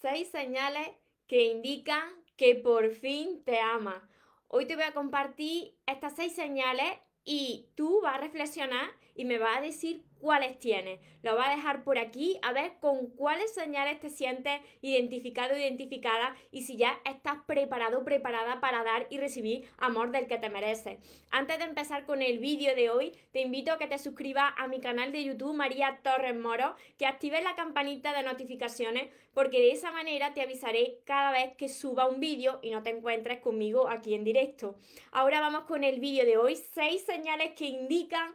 seis señales que indican que por fin te ama. Hoy te voy a compartir estas seis señales y tú vas a reflexionar y me vas a decir cuáles tienes. Lo voy a dejar por aquí a ver con cuáles señales te sientes identificado, identificada y si ya estás preparado, preparada para dar y recibir amor del que te mereces. Antes de empezar con el vídeo de hoy, te invito a que te suscribas a mi canal de YouTube María Torres Moro, que actives la campanita de notificaciones porque de esa manera te avisaré cada vez que suba un vídeo y no te encuentres conmigo aquí en directo. Ahora vamos con el vídeo de hoy, seis señales que indican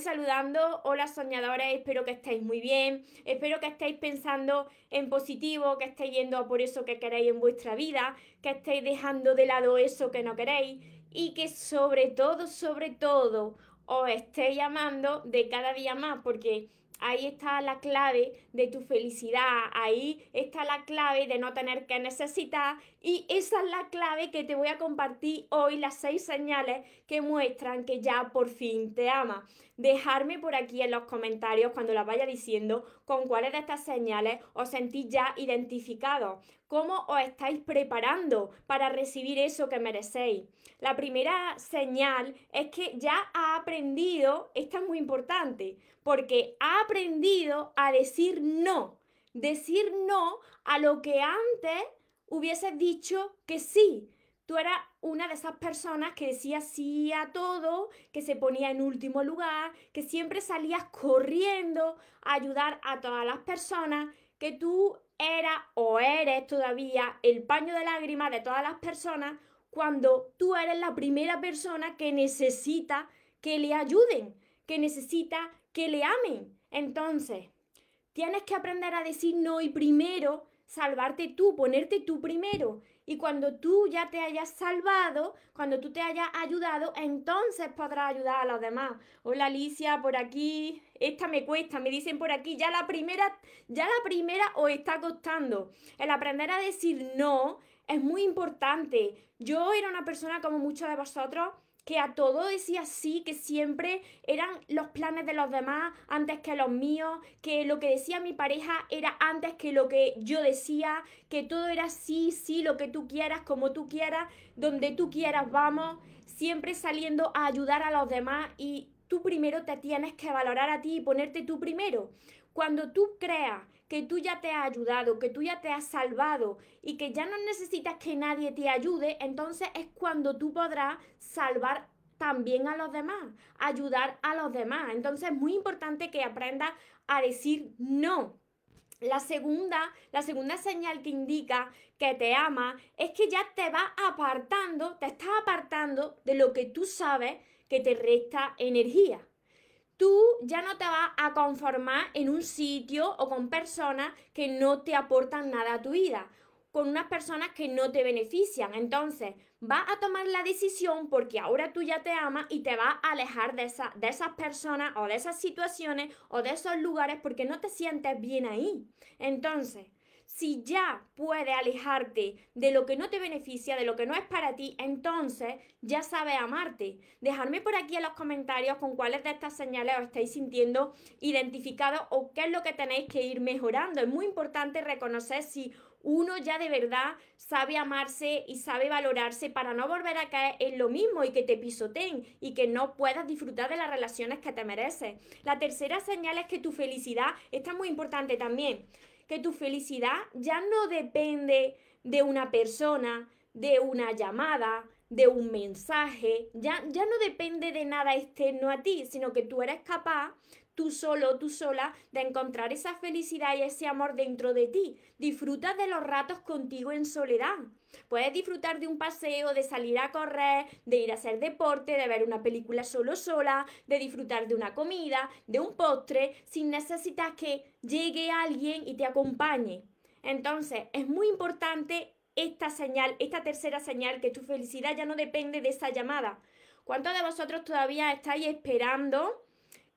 Saludando, hola soñadores, espero que estéis muy bien, espero que estéis pensando en positivo, que estéis yendo por eso que queréis en vuestra vida, que estéis dejando de lado eso que no queréis y que sobre todo, sobre todo, os estéis llamando de cada día más, porque Ahí está la clave de tu felicidad, ahí está la clave de no tener que necesitar y esa es la clave que te voy a compartir hoy, las seis señales que muestran que ya por fin te ama. Dejarme por aquí en los comentarios cuando las vaya diciendo con cuáles de estas señales os sentís ya identificados, cómo os estáis preparando para recibir eso que merecéis. La primera señal es que ya ha aprendido, esta es muy importante, porque ha aprendido a decir no, decir no a lo que antes hubieses dicho que sí. Tú eras una de esas personas que decía sí a todo, que se ponía en último lugar, que siempre salías corriendo a ayudar a todas las personas, que tú eras o eres todavía el paño de lágrimas de todas las personas cuando tú eres la primera persona que necesita que le ayuden, que necesita que le amen. Entonces, tienes que aprender a decir no y primero salvarte tú, ponerte tú primero. Y cuando tú ya te hayas salvado, cuando tú te hayas ayudado, entonces podrás ayudar a los demás. Hola Alicia, por aquí. Esta me cuesta, me dicen por aquí, ya la primera, ya la primera os está costando. El aprender a decir no es muy importante. Yo era una persona como muchos de vosotros que a todo decía sí, que siempre eran los planes de los demás antes que los míos, que lo que decía mi pareja era antes que lo que yo decía, que todo era sí, sí, lo que tú quieras, como tú quieras, donde tú quieras, vamos, siempre saliendo a ayudar a los demás y tú primero te tienes que valorar a ti y ponerte tú primero. Cuando tú creas que tú ya te has ayudado, que tú ya te has salvado y que ya no necesitas que nadie te ayude, entonces es cuando tú podrás salvar también a los demás, ayudar a los demás. Entonces es muy importante que aprendas a decir no. La segunda, la segunda señal que indica que te ama es que ya te vas apartando, te estás apartando de lo que tú sabes que te resta energía tú ya no te vas a conformar en un sitio o con personas que no te aportan nada a tu vida, con unas personas que no te benefician. Entonces, vas a tomar la decisión porque ahora tú ya te amas y te vas a alejar de, esa, de esas personas o de esas situaciones o de esos lugares porque no te sientes bien ahí. Entonces, si ya puedes alejarte de lo que no te beneficia, de lo que no es para ti, entonces ya sabes amarte. Dejadme por aquí en los comentarios con cuáles de estas señales os estáis sintiendo identificados o qué es lo que tenéis que ir mejorando. Es muy importante reconocer si uno ya de verdad sabe amarse y sabe valorarse para no volver a caer en lo mismo y que te pisoteen y que no puedas disfrutar de las relaciones que te mereces. La tercera señal es que tu felicidad está muy importante también que tu felicidad ya no depende de una persona, de una llamada, de un mensaje, ya, ya no depende de nada externo a ti, sino que tú eres capaz tú solo, tú sola, de encontrar esa felicidad y ese amor dentro de ti. Disfruta de los ratos contigo en soledad. Puedes disfrutar de un paseo, de salir a correr, de ir a hacer deporte, de ver una película solo sola, de disfrutar de una comida, de un postre, sin necesitar que llegue alguien y te acompañe. Entonces, es muy importante esta señal, esta tercera señal, que tu felicidad ya no depende de esa llamada. ¿Cuántos de vosotros todavía estáis esperando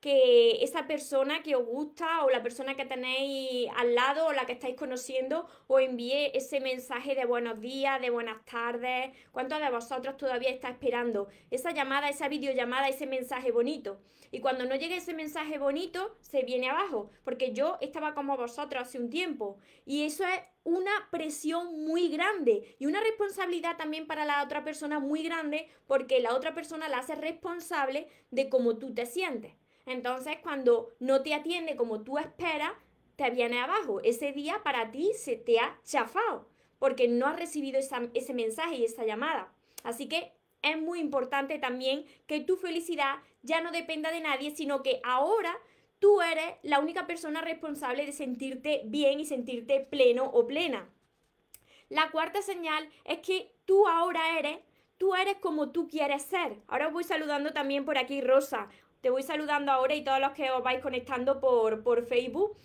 que esa persona que os gusta o la persona que tenéis al lado o la que estáis conociendo os envíe ese mensaje de buenos días, de buenas tardes. ¿Cuántos de vosotros todavía está esperando esa llamada, esa videollamada, ese mensaje bonito? Y cuando no llegue ese mensaje bonito, se viene abajo, porque yo estaba como vosotros hace un tiempo y eso es una presión muy grande y una responsabilidad también para la otra persona muy grande porque la otra persona la hace responsable de cómo tú te sientes. Entonces, cuando no te atiende como tú esperas, te viene abajo. Ese día para ti se te ha chafado porque no has recibido ese mensaje y esa llamada. Así que es muy importante también que tu felicidad ya no dependa de nadie, sino que ahora tú eres la única persona responsable de sentirte bien y sentirte pleno o plena. La cuarta señal es que tú ahora eres, tú eres como tú quieres ser. Ahora voy saludando también por aquí, Rosa. Te voy saludando ahora y todos los que os vais conectando por, por Facebook.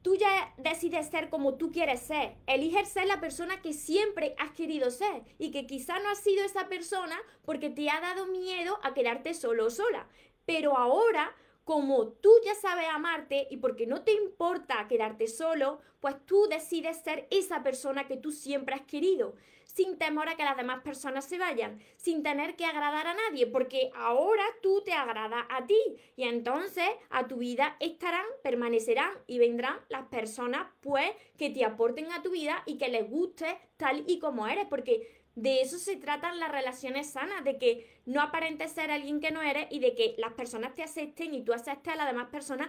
Tú ya decides ser como tú quieres ser. Eliges ser la persona que siempre has querido ser y que quizá no has sido esa persona porque te ha dado miedo a quedarte solo o sola. Pero ahora como tú ya sabes amarte y porque no te importa quedarte solo, pues tú decides ser esa persona que tú siempre has querido sin temor a que las demás personas se vayan, sin tener que agradar a nadie, porque ahora tú te agradas a ti y entonces a tu vida estarán, permanecerán y vendrán las personas pues que te aporten a tu vida y que les guste tal y como eres, porque de eso se tratan las relaciones sanas, de que no aparentes ser alguien que no eres y de que las personas te acepten y tú aceptes a las demás personas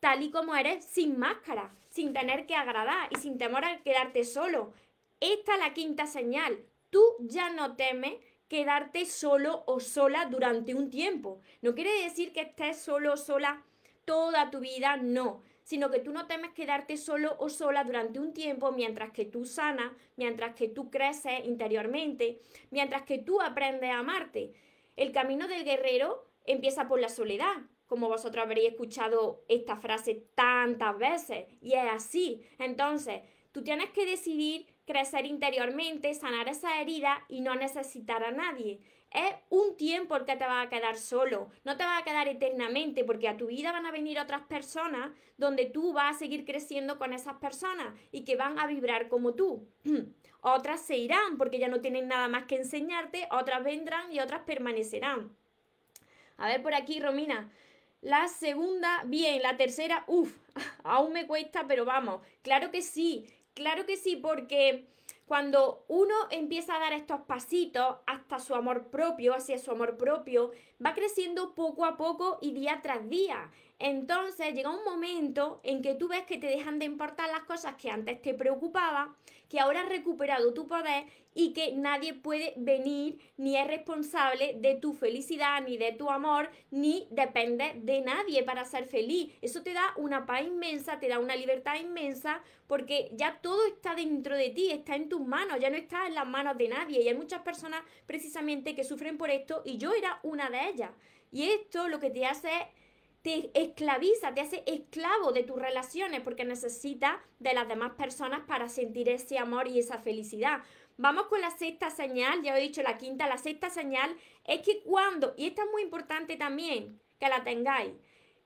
tal y como eres, sin máscara, sin tener que agradar y sin temor a quedarte solo. Esta es la quinta señal. Tú ya no temes quedarte solo o sola durante un tiempo. No quiere decir que estés solo o sola toda tu vida, no, sino que tú no temes quedarte solo o sola durante un tiempo mientras que tú sanas, mientras que tú creces interiormente, mientras que tú aprendes a amarte. El camino del guerrero empieza por la soledad, como vosotros habréis escuchado esta frase tantas veces, y es así. Entonces, tú tienes que decidir crecer interiormente, sanar esa herida y no necesitar a nadie. Es un tiempo el que te va a quedar solo, no te va a quedar eternamente, porque a tu vida van a venir otras personas donde tú vas a seguir creciendo con esas personas y que van a vibrar como tú. otras se irán porque ya no tienen nada más que enseñarte, otras vendrán y otras permanecerán. A ver por aquí, Romina. La segunda, bien, la tercera, uff, aún me cuesta, pero vamos, claro que sí, Claro que sí, porque cuando uno empieza a dar estos pasitos hasta su amor propio, hacia su amor propio, va creciendo poco a poco y día tras día. Entonces llega un momento en que tú ves que te dejan de importar las cosas que antes te preocupaban que ahora has recuperado tu poder y que nadie puede venir ni es responsable de tu felicidad, ni de tu amor, ni depende de nadie para ser feliz. Eso te da una paz inmensa, te da una libertad inmensa, porque ya todo está dentro de ti, está en tus manos, ya no está en las manos de nadie. Y hay muchas personas precisamente que sufren por esto y yo era una de ellas. Y esto lo que te hace es te esclaviza, te hace esclavo de tus relaciones porque necesitas de las demás personas para sentir ese amor y esa felicidad. Vamos con la sexta señal, ya he dicho la quinta, la sexta señal es que cuando, y esta es muy importante también, que la tengáis,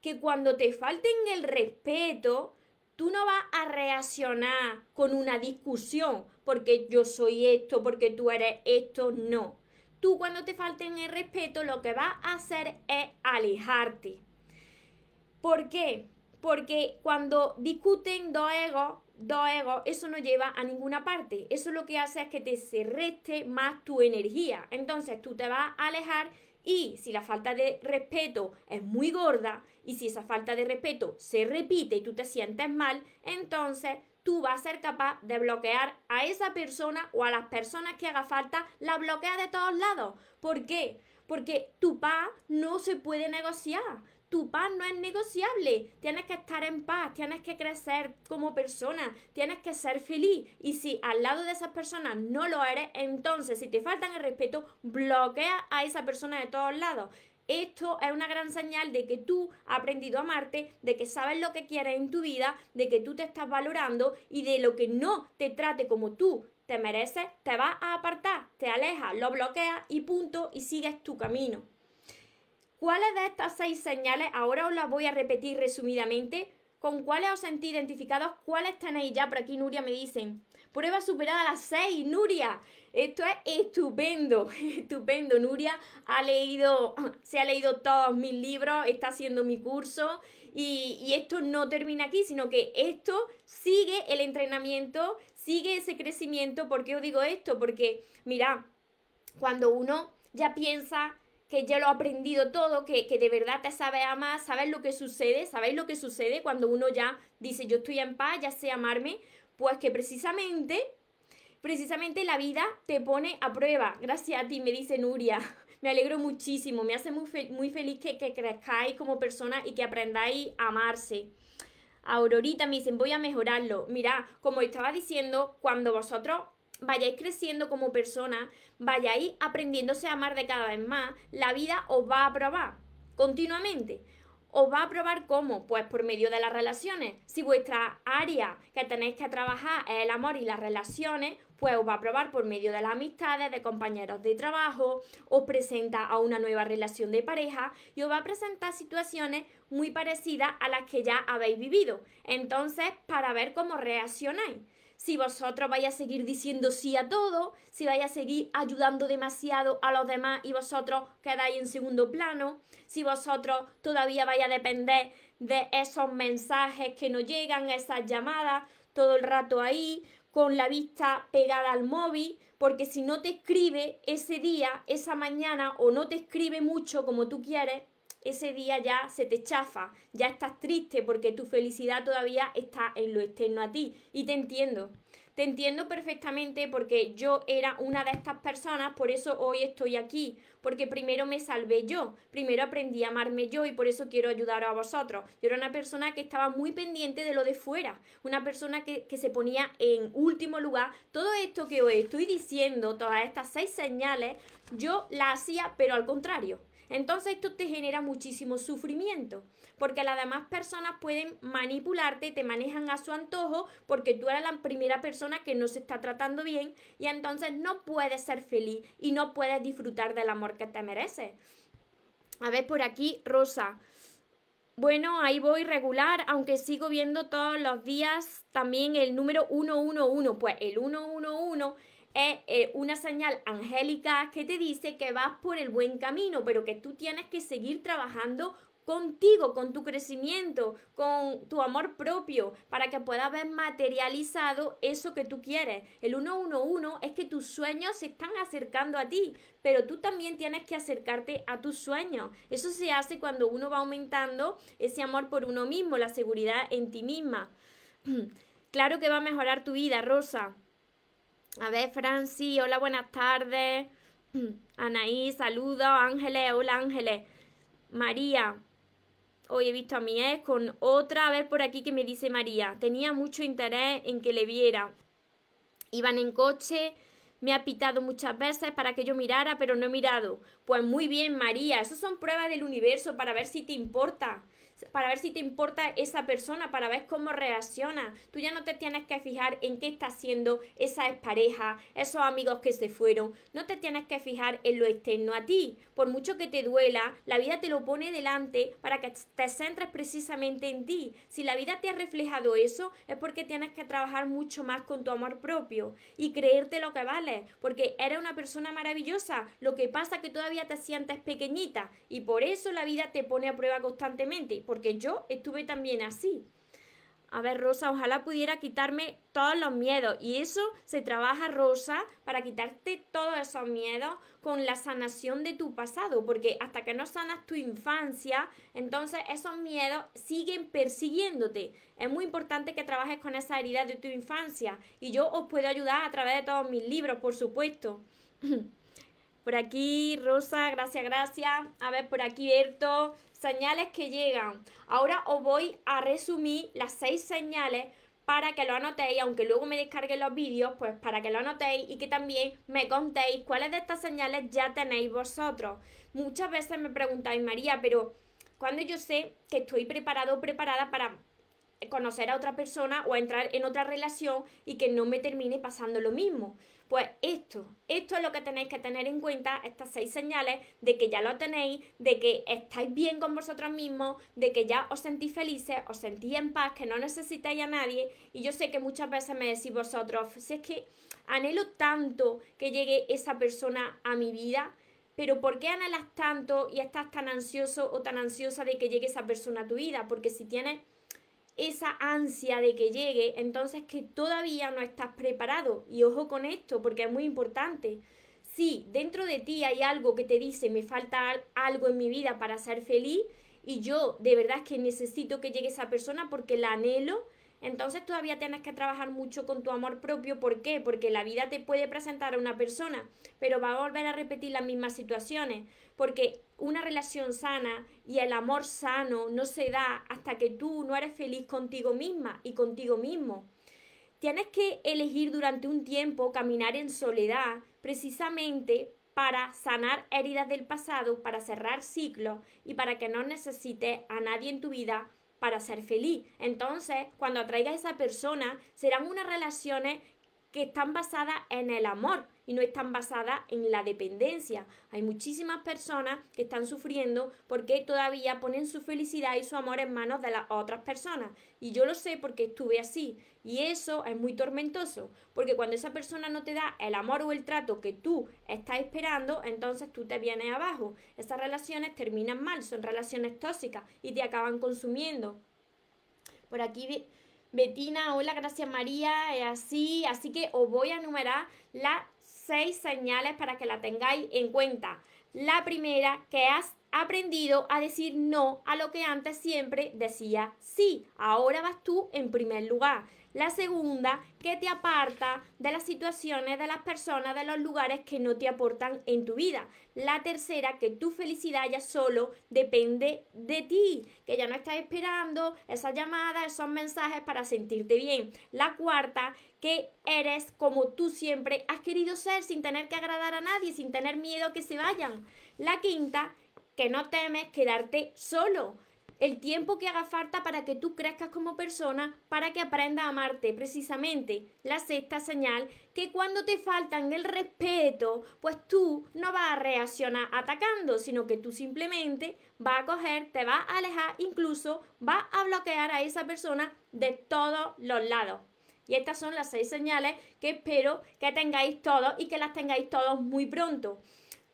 que cuando te falten el respeto, tú no vas a reaccionar con una discusión porque yo soy esto, porque tú eres esto, no. Tú cuando te falten el respeto lo que vas a hacer es alejarte ¿Por qué? Porque cuando discuten dos egos, dos egos, eso no lleva a ninguna parte. Eso lo que hace es que te se reste más tu energía. Entonces tú te vas a alejar y si la falta de respeto es muy gorda y si esa falta de respeto se repite y tú te sientes mal, entonces tú vas a ser capaz de bloquear a esa persona o a las personas que haga falta, la bloquea de todos lados. ¿Por qué? Porque tu paz no se puede negociar tu paz no es negociable. Tienes que estar en paz, tienes que crecer como persona, tienes que ser feliz. Y si al lado de esas personas no lo eres, entonces si te faltan el respeto, bloquea a esa persona de todos lados. esto es una gran señal de que tú has aprendido a amarte, de que sabes lo que quieres en tu vida, de que tú te estás valorando y de lo que no te trate como tú te mereces, te vas a apartar, te alejas, lo bloqueas y punto y sigues tu camino. ¿Cuáles de estas seis señales, ahora os las voy a repetir resumidamente, con cuáles os sentís identificados, cuáles tenéis ya? Por aquí Nuria me dicen, prueba superada a las seis, Nuria. Esto es estupendo, estupendo. Nuria ha leído, se ha leído todos mis libros, está haciendo mi curso y, y esto no termina aquí, sino que esto sigue el entrenamiento, sigue ese crecimiento. ¿Por qué os digo esto? Porque, mira, cuando uno ya piensa que ya lo ha aprendido todo, que, de verdad te sabe amar, sabes lo que sucede, sabéis lo que sucede cuando uno ya dice yo estoy en paz, ya sé amarme, pues que precisamente, precisamente la vida te pone a prueba. Gracias a ti, me dice Nuria. Me alegro muchísimo, me hace muy, muy feliz que, que crezcáis como persona y que aprendáis a amarse. Aurorita me dicen, voy a mejorarlo. Mira, como estaba diciendo, cuando vosotros vayáis creciendo como persona, vayáis aprendiéndose a amar de cada vez más, la vida os va a probar continuamente. ¿Os va a probar cómo? Pues por medio de las relaciones. Si vuestra área que tenéis que trabajar es el amor y las relaciones, pues os va a probar por medio de las amistades, de compañeros de trabajo, os presenta a una nueva relación de pareja y os va a presentar situaciones muy parecidas a las que ya habéis vivido. Entonces, para ver cómo reaccionáis si vosotros vais a seguir diciendo sí a todo, si vais a seguir ayudando demasiado a los demás y vosotros quedáis en segundo plano, si vosotros todavía vais a depender de esos mensajes que no llegan, esas llamadas, todo el rato ahí, con la vista pegada al móvil, porque si no te escribe ese día, esa mañana, o no te escribe mucho como tú quieres, ese día ya se te chafa, ya estás triste porque tu felicidad todavía está en lo externo a ti. Y te entiendo, te entiendo perfectamente porque yo era una de estas personas, por eso hoy estoy aquí, porque primero me salvé yo, primero aprendí a amarme yo y por eso quiero ayudar a vosotros. Yo era una persona que estaba muy pendiente de lo de fuera, una persona que, que se ponía en último lugar. Todo esto que os estoy diciendo, todas estas seis señales, yo las hacía, pero al contrario entonces esto te genera muchísimo sufrimiento, porque las demás personas pueden manipularte, te manejan a su antojo, porque tú eres la primera persona que no se está tratando bien y entonces no puedes ser feliz y no puedes disfrutar del amor que te mereces. A ver, por aquí, Rosa. Bueno, ahí voy regular, aunque sigo viendo todos los días también el número 111. Pues el 111 es eh, una señal angélica que te dice que vas por el buen camino, pero que tú tienes que seguir trabajando contigo, con tu crecimiento, con tu amor propio, para que puedas ver materializado eso que tú quieres. El 111 es que tus sueños se están acercando a ti, pero tú también tienes que acercarte a tus sueños. Eso se hace cuando uno va aumentando ese amor por uno mismo, la seguridad en ti misma. Claro que va a mejorar tu vida, Rosa. A ver, Franci, hola, buenas tardes. Anaí, saludos. Ángeles, hola Ángeles. María, hoy he visto a mi ex con otra. A ver por aquí que me dice María. Tenía mucho interés en que le viera. Iban en coche, me ha pitado muchas veces para que yo mirara, pero no he mirado. Pues muy bien, María. Esas son pruebas del universo para ver si te importa para ver si te importa esa persona, para ver cómo reacciona. Tú ya no te tienes que fijar en qué está haciendo esa pareja, esos amigos que se fueron. No te tienes que fijar en lo externo a ti. Por mucho que te duela, la vida te lo pone delante para que te centres precisamente en ti. Si la vida te ha reflejado eso, es porque tienes que trabajar mucho más con tu amor propio y creerte lo que vale, porque eres una persona maravillosa. Lo que pasa es que todavía te sientes pequeñita y por eso la vida te pone a prueba constantemente porque yo estuve también así. A ver, Rosa, ojalá pudiera quitarme todos los miedos. Y eso se trabaja, Rosa, para quitarte todos esos miedos con la sanación de tu pasado. Porque hasta que no sanas tu infancia, entonces esos miedos siguen persiguiéndote. Es muy importante que trabajes con esa herida de tu infancia. Y yo os puedo ayudar a través de todos mis libros, por supuesto. Por aquí, Rosa, gracias, gracias. A ver, por aquí, Berto señales que llegan. Ahora os voy a resumir las seis señales para que lo anotéis, aunque luego me descargué los vídeos, pues para que lo anotéis y que también me contéis cuáles de estas señales ya tenéis vosotros. Muchas veces me preguntáis, María, pero cuando yo sé que estoy preparado o preparada para conocer a otra persona o entrar en otra relación y que no me termine pasando lo mismo. Pues esto, esto es lo que tenéis que tener en cuenta, estas seis señales de que ya lo tenéis, de que estáis bien con vosotros mismos, de que ya os sentís felices, os sentís en paz, que no necesitáis a nadie. Y yo sé que muchas veces me decís vosotros, si es que anhelo tanto que llegue esa persona a mi vida, pero ¿por qué anhelas tanto y estás tan ansioso o tan ansiosa de que llegue esa persona a tu vida? Porque si tienes esa ansia de que llegue, entonces que todavía no estás preparado. Y ojo con esto, porque es muy importante. Si dentro de ti hay algo que te dice, me falta algo en mi vida para ser feliz, y yo de verdad es que necesito que llegue esa persona porque la anhelo, entonces todavía tienes que trabajar mucho con tu amor propio. ¿Por qué? Porque la vida te puede presentar a una persona, pero va a volver a repetir las mismas situaciones. Porque una relación sana y el amor sano no se da hasta que tú no eres feliz contigo misma y contigo mismo. Tienes que elegir durante un tiempo caminar en soledad precisamente para sanar heridas del pasado, para cerrar ciclos y para que no necesites a nadie en tu vida para ser feliz. Entonces, cuando atraigas a esa persona, serán unas relaciones que están basadas en el amor y no están basadas en la dependencia. Hay muchísimas personas que están sufriendo porque todavía ponen su felicidad y su amor en manos de las otras personas. Y yo lo sé porque estuve así. Y eso es muy tormentoso, porque cuando esa persona no te da el amor o el trato que tú estás esperando, entonces tú te vienes abajo. Esas relaciones terminan mal, son relaciones tóxicas y te acaban consumiendo. Por aquí Betina, hola, gracias María, así, así que os voy a enumerar las seis señales para que la tengáis en cuenta. La primera, que has aprendido a decir no a lo que antes siempre decía sí. Ahora vas tú en primer lugar. La segunda, que te aparta de las situaciones, de las personas, de los lugares que no te aportan en tu vida. La tercera, que tu felicidad ya solo depende de ti, que ya no estás esperando esas llamadas, esos mensajes para sentirte bien. La cuarta, que eres como tú siempre has querido ser, sin tener que agradar a nadie, sin tener miedo a que se vayan. La quinta, que no temes quedarte solo el tiempo que haga falta para que tú crezcas como persona, para que aprendas a amarte. Precisamente la sexta señal, que cuando te faltan el respeto, pues tú no vas a reaccionar atacando, sino que tú simplemente vas a coger, te vas a alejar, incluso vas a bloquear a esa persona de todos los lados. Y estas son las seis señales que espero que tengáis todos y que las tengáis todos muy pronto.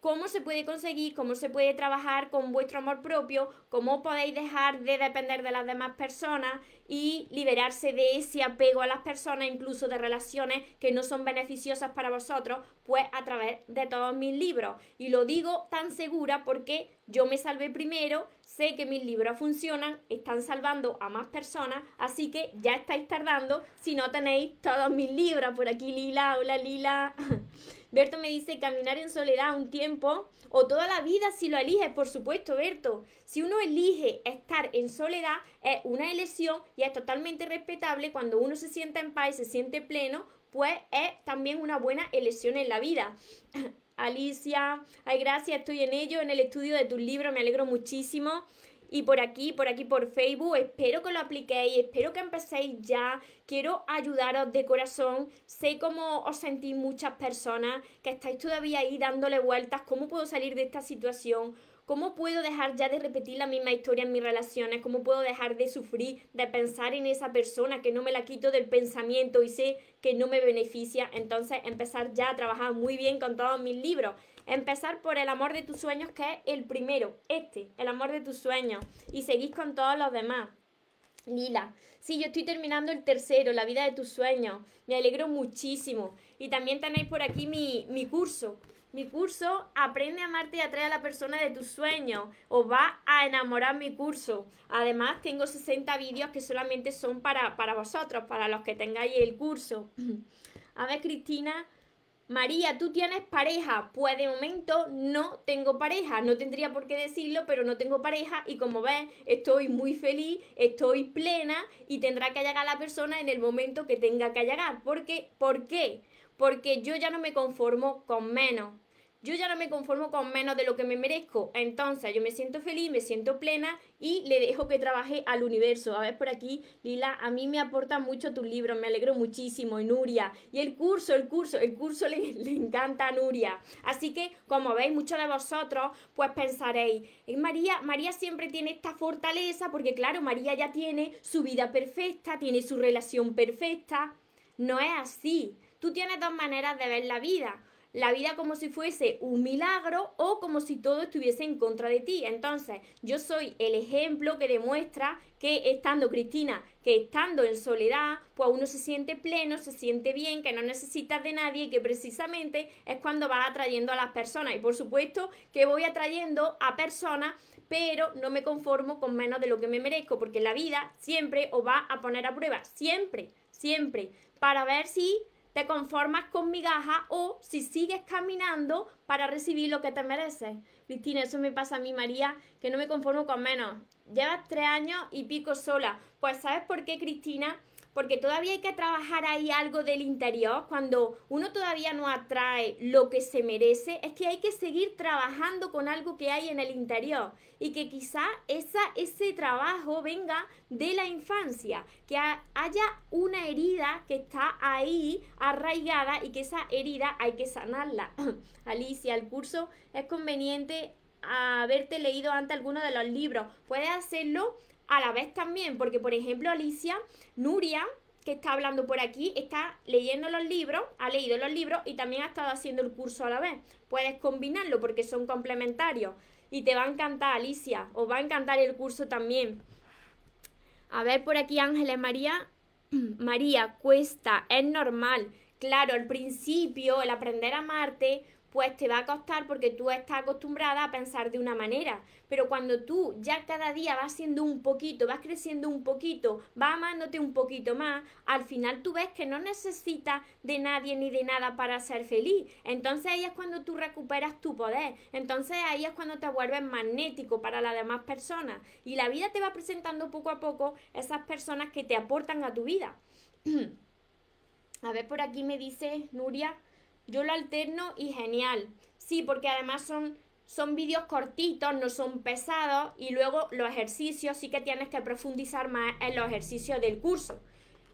Cómo se puede conseguir, cómo se puede trabajar con vuestro amor propio, cómo podéis dejar de depender de las demás personas y liberarse de ese apego a las personas, incluso de relaciones que no son beneficiosas para vosotros, pues a través de todos mis libros. Y lo digo tan segura porque yo me salvé primero, sé que mis libros funcionan, están salvando a más personas, así que ya estáis tardando si no tenéis todos mis libros. Por aquí Lila, hola Lila. Berto me dice caminar en soledad un tiempo o toda la vida si lo eliges, por supuesto, Berto. Si uno elige estar en soledad, es una elección y es totalmente respetable cuando uno se siente en paz y se siente pleno, pues es también una buena elección en la vida. Alicia, ay, gracias, estoy en ello, en el estudio de tus libros, me alegro muchísimo y por aquí, por aquí por Facebook. Espero que lo apliquéis, espero que empecéis ya. Quiero ayudaros de corazón. Sé cómo os sentís muchas personas que estáis todavía ahí dándole vueltas. ¿Cómo puedo salir de esta situación? ¿Cómo puedo dejar ya de repetir la misma historia en mis relaciones? ¿Cómo puedo dejar de sufrir, de pensar en esa persona que no me la quito del pensamiento y sé que no me beneficia? Entonces empezar ya a trabajar muy bien con todos mis libros. Empezar por el amor de tus sueños, que es el primero, este, el amor de tus sueños. Y seguís con todos los demás. Lila, sí, yo estoy terminando el tercero, la vida de tus sueños. Me alegro muchísimo. Y también tenéis por aquí mi, mi curso mi curso Aprende a amarte y atrae a la persona de tus sueños. Os va a enamorar mi curso. Además, tengo 60 vídeos que solamente son para, para vosotros, para los que tengáis el curso. A ver, Cristina. María, ¿tú tienes pareja? Pues de momento no tengo pareja, no tendría por qué decirlo, pero no tengo pareja y como ves, estoy muy feliz, estoy plena y tendrá que llegar la persona en el momento que tenga que llegar. ¿Por qué? ¿Por qué? Porque yo ya no me conformo con menos yo ya no me conformo con menos de lo que me merezco. Entonces yo me siento feliz, me siento plena y le dejo que trabaje al universo. A ver por aquí, Lila, a mí me aporta mucho tus libros, me alegro muchísimo. Y Nuria, y el curso, el curso, el curso le, le encanta a Nuria. Así que, como veis, muchos de vosotros, pues pensaréis, María, María siempre tiene esta fortaleza porque, claro, María ya tiene su vida perfecta, tiene su relación perfecta. No es así. Tú tienes dos maneras de ver la vida la vida como si fuese un milagro o como si todo estuviese en contra de ti. Entonces, yo soy el ejemplo que demuestra que estando Cristina, que estando en soledad, pues uno se siente pleno, se siente bien, que no necesitas de nadie y que precisamente es cuando vas atrayendo a las personas. Y por supuesto que voy atrayendo a personas pero no me conformo con menos de lo que me merezco, porque la vida siempre os va a poner a prueba, siempre, siempre, para ver si te conformas con migaja o si sigues caminando para recibir lo que te mereces. Cristina, eso me pasa a mí, María, que no me conformo con menos. Llevas tres años y pico sola. Pues ¿sabes por qué, Cristina? Porque todavía hay que trabajar ahí algo del interior, cuando uno todavía no atrae lo que se merece, es que hay que seguir trabajando con algo que hay en el interior y que quizá esa, ese trabajo venga de la infancia, que haya una herida que está ahí arraigada y que esa herida hay que sanarla. Alicia, el curso es conveniente haberte leído antes alguno de los libros. Puedes hacerlo a la vez también, porque por ejemplo Alicia, Nuria, que está hablando por aquí, está leyendo los libros, ha leído los libros y también ha estado haciendo el curso a la vez. Puedes combinarlo porque son complementarios. Y te va a encantar, Alicia, os va a encantar el curso también. A ver por aquí, Ángeles María. María, cuesta, es normal. Claro, al principio, el aprender a amarte, pues te va a costar porque tú estás acostumbrada a pensar de una manera. Pero cuando tú ya cada día vas siendo un poquito, vas creciendo un poquito, vas amándote un poquito más, al final tú ves que no necesitas de nadie ni de nada para ser feliz. Entonces ahí es cuando tú recuperas tu poder. Entonces ahí es cuando te vuelves magnético para las demás personas. Y la vida te va presentando poco a poco esas personas que te aportan a tu vida. a ver, por aquí me dice Nuria. Yo lo alterno y genial. Sí, porque además son, son vídeos cortitos, no son pesados y luego los ejercicios sí que tienes que profundizar más en los ejercicios del curso.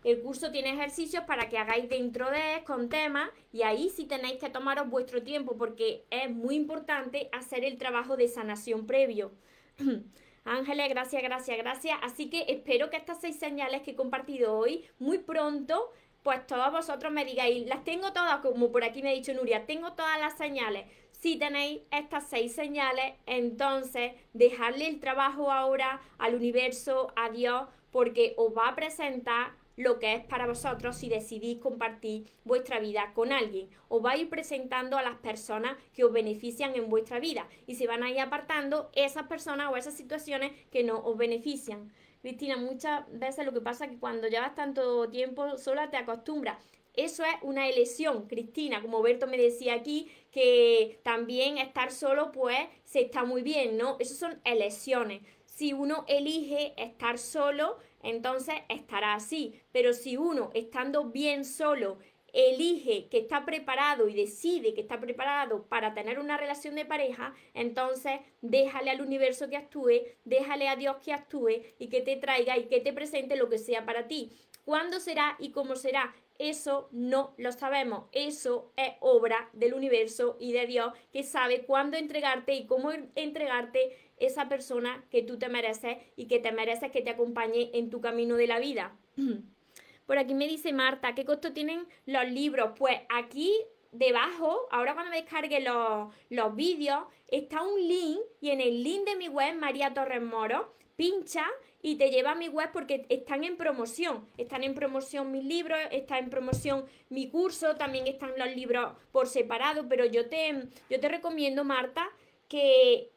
El curso tiene ejercicios para que hagáis dentro de con temas y ahí sí tenéis que tomaros vuestro tiempo porque es muy importante hacer el trabajo de sanación previo. Ángeles, gracias, gracias, gracias. Así que espero que estas seis señales que he compartido hoy muy pronto pues todos vosotros me digáis, las tengo todas, como por aquí me ha dicho Nuria, tengo todas las señales. Si tenéis estas seis señales, entonces dejadle el trabajo ahora al universo, a Dios, porque os va a presentar lo que es para vosotros si decidís compartir vuestra vida con alguien. Os va a ir presentando a las personas que os benefician en vuestra vida y se van a ir apartando esas personas o esas situaciones que no os benefician. Cristina, muchas veces lo que pasa es que cuando llevas tanto tiempo sola te acostumbras. Eso es una elección, Cristina, como Berto me decía aquí, que también estar solo pues se está muy bien, ¿no? Eso son elecciones. Si uno elige estar solo, entonces estará así. Pero si uno estando bien solo elige que está preparado y decide que está preparado para tener una relación de pareja, entonces déjale al universo que actúe, déjale a Dios que actúe y que te traiga y que te presente lo que sea para ti. ¿Cuándo será y cómo será? Eso no lo sabemos. Eso es obra del universo y de Dios que sabe cuándo entregarte y cómo entregarte esa persona que tú te mereces y que te mereces que te acompañe en tu camino de la vida. Por aquí me dice Marta, ¿qué costo tienen los libros? Pues aquí debajo, ahora cuando me descargue los, los vídeos, está un link y en el link de mi web, María Torres Moro, pincha y te lleva a mi web porque están en promoción. Están en promoción mis libros, está en promoción mi curso, también están los libros por separado, pero yo te, yo te recomiendo, Marta, que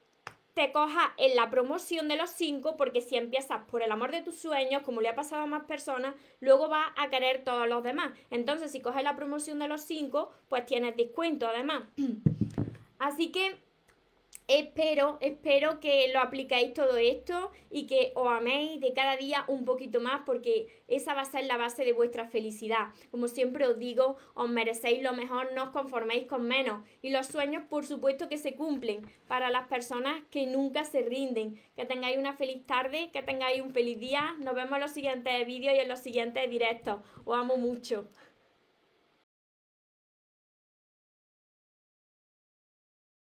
te cojas en la promoción de los 5, porque si empiezas por el amor de tus sueños, como le ha pasado a más personas, luego vas a querer todos los demás. Entonces, si coges la promoción de los 5, pues tienes descuento además. Así que Espero, espero que lo apliquéis todo esto y que os améis de cada día un poquito más porque esa va a ser la base de vuestra felicidad. Como siempre os digo, os merecéis lo mejor, no os conforméis con menos. Y los sueños, por supuesto, que se cumplen para las personas que nunca se rinden. Que tengáis una feliz tarde, que tengáis un feliz día. Nos vemos en los siguientes vídeos y en los siguientes directos. Os amo mucho.